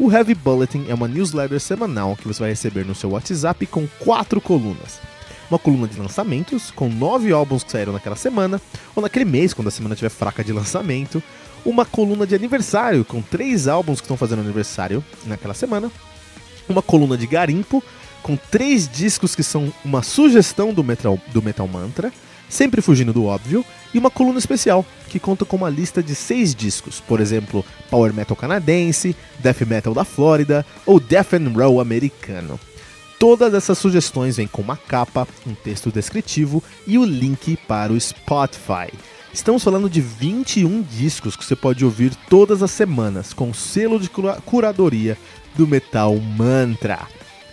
O Heavy Bulletin é uma newsletter semanal que você vai receber no seu WhatsApp com quatro colunas. Uma coluna de lançamentos, com nove álbuns que saíram naquela semana, ou naquele mês, quando a semana estiver fraca de lançamento. Uma coluna de aniversário, com três álbuns que estão fazendo aniversário naquela semana. Uma coluna de garimpo, com três discos que são uma sugestão do Metal, do metal Mantra sempre fugindo do óbvio, e uma coluna especial, que conta com uma lista de seis discos, por exemplo, Power Metal canadense, Death Metal da Flórida ou Death and Roll americano. Todas essas sugestões vêm com uma capa, um texto descritivo e o link para o Spotify. Estamos falando de 21 discos que você pode ouvir todas as semanas, com selo de curadoria do Metal Mantra.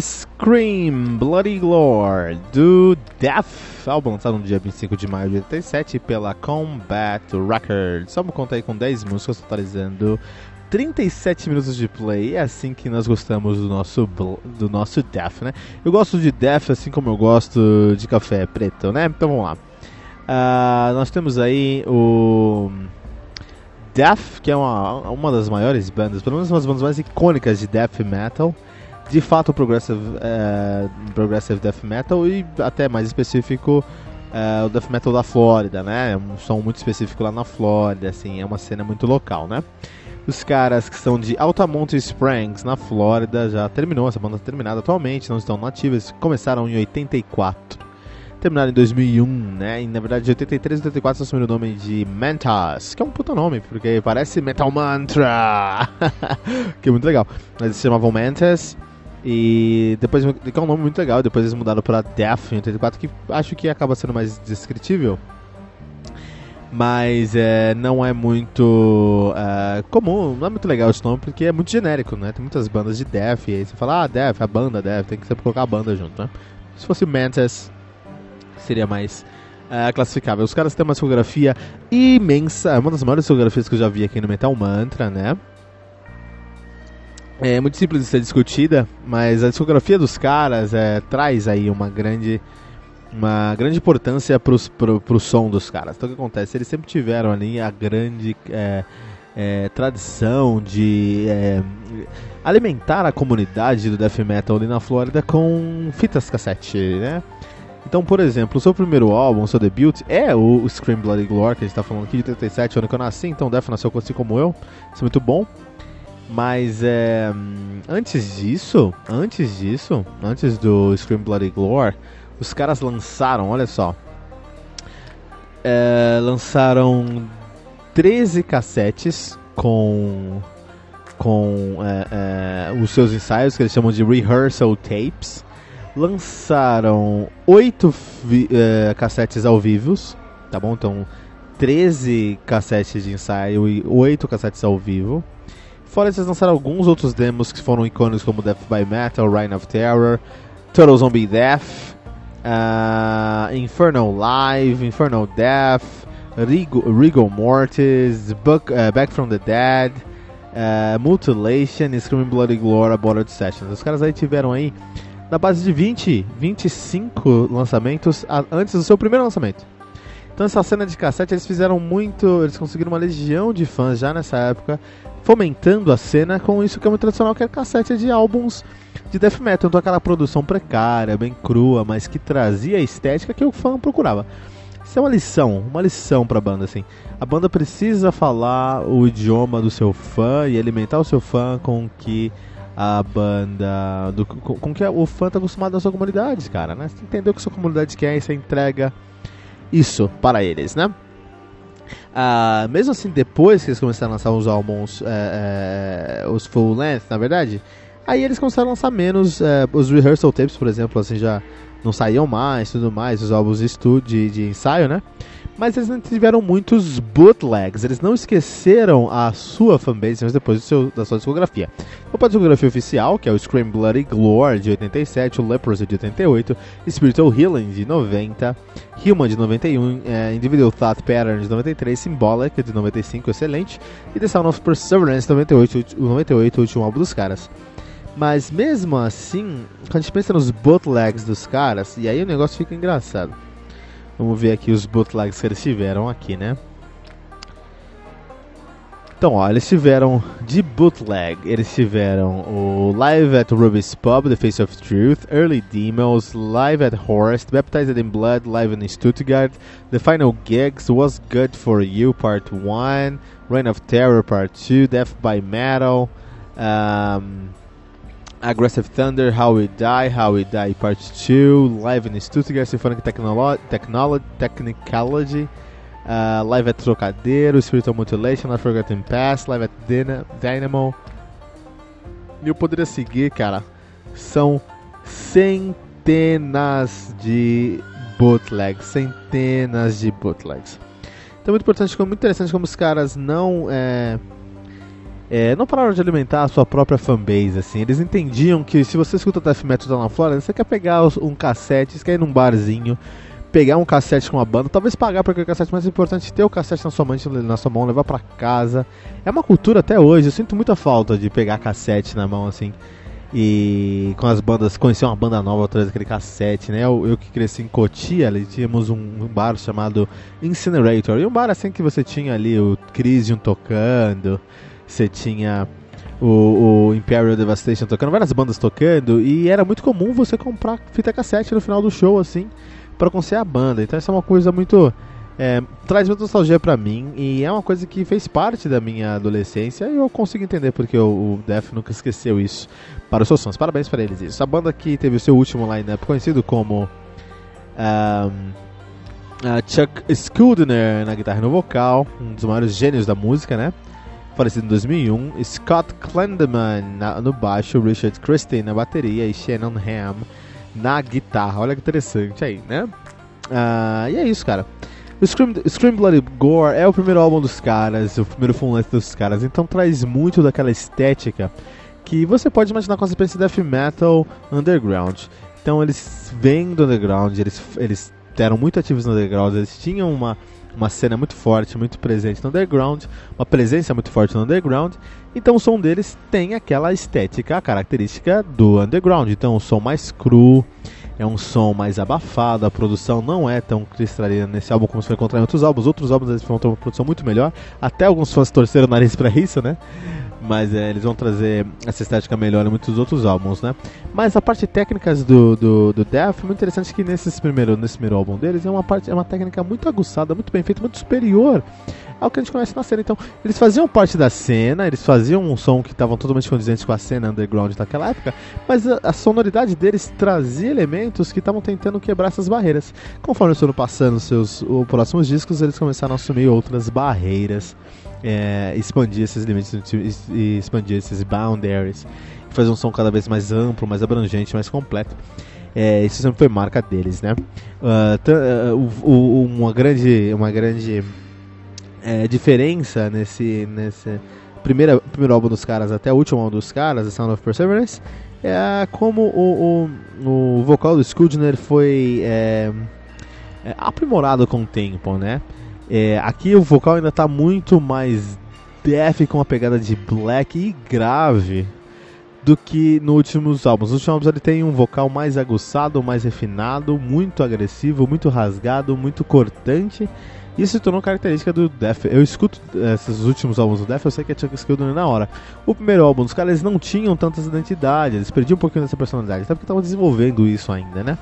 Scream Bloody Glory do Death, álbum lançado no dia 25 de maio de 87 pela Combat Records. Vamos contar aí com 10 músicas, totalizando 37 minutos de play. É assim que nós gostamos do nosso, do nosso Death, né? Eu gosto de Death assim como eu gosto de café preto, né? Então vamos lá. Uh, nós temos aí o Death, que é uma, uma das maiores bandas, pelo menos uma das bandas mais icônicas de Death Metal de fato progressive, uh, progressive death metal e até mais específico uh, o death metal da Flórida, né? É um som muito específico lá na Flórida, assim, é uma cena muito local, né? Os caras que são de Altamont Springs, na Flórida, já terminou, essa banda está terminada atualmente, não estão nativas, começaram em 84. Terminaram em 2001, né? E na verdade, de 83 e 84 assumiram o nome de Mantas, que é um puta nome, porque parece Metal Mantra, que é muito legal. Mas eles se chamavam Mantas e depois, que é um nome muito legal, depois eles mudaram para Death em 84, que acho que acaba sendo mais descritível. Mas é, não é muito é, comum, não é muito legal esse nome, porque é muito genérico, né? Tem muitas bandas de Death, e aí você fala, ah, Death, a banda Death, tem que sempre colocar a banda junto, né? Se fosse Mantis, seria mais é, classificável. Os caras têm uma discografia imensa, é uma das maiores discografias que eu já vi aqui no Metal Mantra, né? É muito simples de ser discutida, mas a discografia dos caras é, traz aí uma grande uma grande importância para pro, pro som dos caras. Então o que acontece? Eles sempre tiveram ali a grande é, é, tradição de é, alimentar a comunidade do death metal ali na Flórida com fitas cassete, né? Então, por exemplo, o seu primeiro álbum, o seu debut, é o Scream Bloody Glory, que a gente está falando aqui de 37, ano que eu nasci, então o Death nasceu assim como eu, isso é muito bom. Mas é, antes disso, antes disso, antes do Scream Bloody Glory, os caras lançaram, olha só, é, lançaram 13 cassetes com com é, é, os seus ensaios que eles chamam de rehearsal tapes. Lançaram 8 é, cassetes ao vivo, tá bom? Então 13 cassetes de ensaio e 8 cassetes ao vivo. Fora eles lançaram alguns outros demos que foram icônicos como Death by Metal, Reign of Terror, Total Zombie Death, uh, Infernal Live, Infernal Death, Regal Mortis, uh, Back from the Dead, uh, Mutilation Screaming Bloody Glory Aborted Sessions. Os caras aí tiveram aí na base de 20, 25 lançamentos antes do seu primeiro lançamento. Então essa cena de cassete eles fizeram muito, eles conseguiram uma legião de fãs já nessa época fomentando a cena com isso que é muito tradicional, que é cassete de álbuns de death metal. Então aquela produção precária, bem crua, mas que trazia a estética que o fã procurava. Isso é uma lição, uma lição pra banda, assim. A banda precisa falar o idioma do seu fã e alimentar o seu fã com que a banda. Do, com, com que o fã tá acostumado na sua comunidade, cara, né? Você entendeu o que sua comunidade quer e você entrega isso para eles, né? Uh, mesmo assim, depois que eles começaram a lançar os álbuns, é, é, os full length, na verdade, aí eles começaram a lançar menos é, os rehearsal tapes, por exemplo, assim já não saíam mais, tudo mais, os álbuns de estúdio, de, de ensaio, né? Mas eles não tiveram muitos bootlegs. Eles não esqueceram a sua fanbase mas depois seu, da sua discografia. Então, a discografia oficial, que é o Scream Bloody Glory de 87, o Leprosy de 88, Spiritual Healing de 90, Human de 91, é, Individual Thought Pattern de 93, Symbolic de 95, excelente, e The Sound of Perseverance de 98, o 98, o último álbum dos caras. Mas mesmo assim, quando a gente pensa nos bootlegs dos caras, e aí o negócio fica engraçado. Vamos ver aqui os bootlegs que eles tiveram aqui, né? Então, ó, eles tiveram de bootleg, eles tiveram o Live at Ruby's Pub, The Face of Truth, Early Demos, Live at Horst, Baptized in Blood, Live in Stuttgart, The Final Gigs, Was Good For You Part 1, Reign of Terror Part 2, Death by Metal, um, Aggressive Thunder, How We Die, How We Die Part 2, Live in Stuttgart, Symphonic Technolo Technolo uh, Live at Trocadero, Spiritual Mutilation, Unforgotten Past, Live at Dyna Dynamo. E eu poderia seguir, cara. São centenas de bootlegs, centenas de bootlegs. Então é muito importante, muito interessante como os caras não é, é, não pararam de alimentar a sua própria fanbase, assim. Eles entendiam que se você escuta death metal na Flórida, você quer pegar um cassete, você quer ir num barzinho, pegar um cassete com uma banda, talvez pagar por aquele cassete, mas é importante ter o cassete na sua mão, na sua mão, levar para casa. É uma cultura até hoje, eu sinto muita falta de pegar cassete na mão, assim. E com as bandas, conhecer uma banda nova através daquele cassete, né? Eu, eu que cresci em Cotia, ali tínhamos um, um, bar chamado Incinerator. E um bar assim que você tinha ali o Crisium tocando, você tinha o, o, Imperial Devastation tocando, várias bandas tocando, e era muito comum você comprar fita cassete no final do show, assim, para conhecer a banda. Então isso é uma coisa muito. É, traz muita nostalgia pra mim e é uma coisa que fez parte da minha adolescência e eu consigo entender porque o, o Def nunca esqueceu isso para os seus fãs. Parabéns para eles isso. A banda que teve o seu último line-up conhecido como um, uh, Chuck Schuldiner na guitarra e no vocal, um dos maiores gênios da música, né? Falecido em 2001, Scott Klendeman no baixo, Richard Christie na bateria e Shannon Ham na guitarra. Olha que interessante aí, né? Uh, e é isso, cara. O Scream, Scream Bloody Gore é o primeiro álbum dos caras, o primeiro full length dos caras, então traz muito daquela estética que você pode imaginar quando você pensa em death metal underground. Então eles vêm do underground, eles, eles eram muito ativos no underground, eles tinham uma uma cena muito forte, muito presente no underground, uma presença muito forte no underground. Então o som deles tem aquela estética característica do underground. Então o som mais cru, é um som mais abafado, a produção não é tão cristalina nesse álbum como você vai encontrar em outros álbuns. Outros álbuns eles ter uma produção muito melhor. Até alguns fãs torceram o nariz para isso, né? Mas é, eles vão trazer essa estética melhor em muitos outros álbuns, né? Mas a parte técnica do, do, do Death é muito interessante que nesse primeiro, nesse primeiro álbum deles é uma, parte, é uma técnica muito aguçada, muito bem feita, muito superior ao que a gente conhece na cena. Então, eles faziam parte da cena, eles faziam um som que estavam totalmente condizentes com a cena underground daquela época, mas a, a sonoridade deles trazia elementos que estavam tentando quebrar essas barreiras. Conforme eles foram passando seus os próximos discos, eles começaram a assumir outras barreiras é, expandir esses limites e expandir esses boundaries, fazer um som cada vez mais amplo, mais abrangente, mais completo. É, isso sempre foi marca deles, né? Uh, uh, uma grande, uma grande é, diferença nesse, nesse primeiro, primeiro álbum dos caras até o último álbum dos caras, Sound of Perseverance, é como o, o, o vocal do Scoodner foi é, é, aprimorado com o tempo, né? É, aqui o vocal ainda está muito mais death com uma pegada de black e grave do que nos últimos álbuns. Nos últimos álbuns ele tem um vocal mais aguçado, mais refinado, muito agressivo, muito rasgado, muito cortante. Isso se tornou característica do Death. Eu escuto esses últimos álbuns do Death, eu sei que é Chuck Schuldiner na hora. O primeiro álbum dos caras não tinham tantas identidades, eles perdiam um pouquinho dessa personalidade, até porque estavam desenvolvendo isso ainda, né?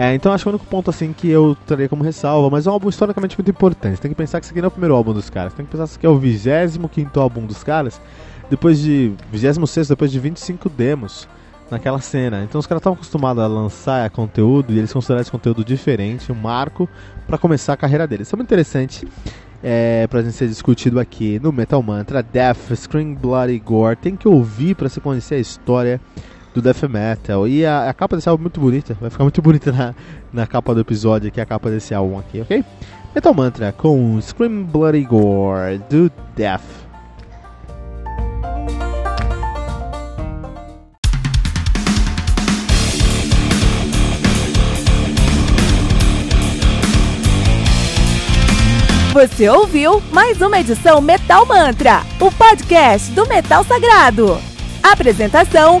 É, então acho que o único ponto assim que eu traria como ressalva, mas é um álbum historicamente muito importante. Tem que pensar que esse aqui não é o primeiro álbum dos caras. Tem que pensar que esse aqui é o 25 álbum dos caras, depois de 26, depois de 25 demos naquela cena. Então os caras estavam acostumados a lançar conteúdo e eles consideraram esse conteúdo diferente, um marco para começar a carreira deles. Isso é muito interessante. É, pra gente ser discutido aqui no Metal Mantra, Death, Scream, Bloody Gore. Tem que ouvir para se conhecer a história do death metal. E a, a, capa desse álbum é muito bonita, vai ficar muito bonita na, na capa do episódio aqui, a capa desse álbum aqui, ok? Metal Mantra com Scream Bloody Gore do Death. Você ouviu mais uma edição Metal Mantra, o podcast do Metal Sagrado. Apresentação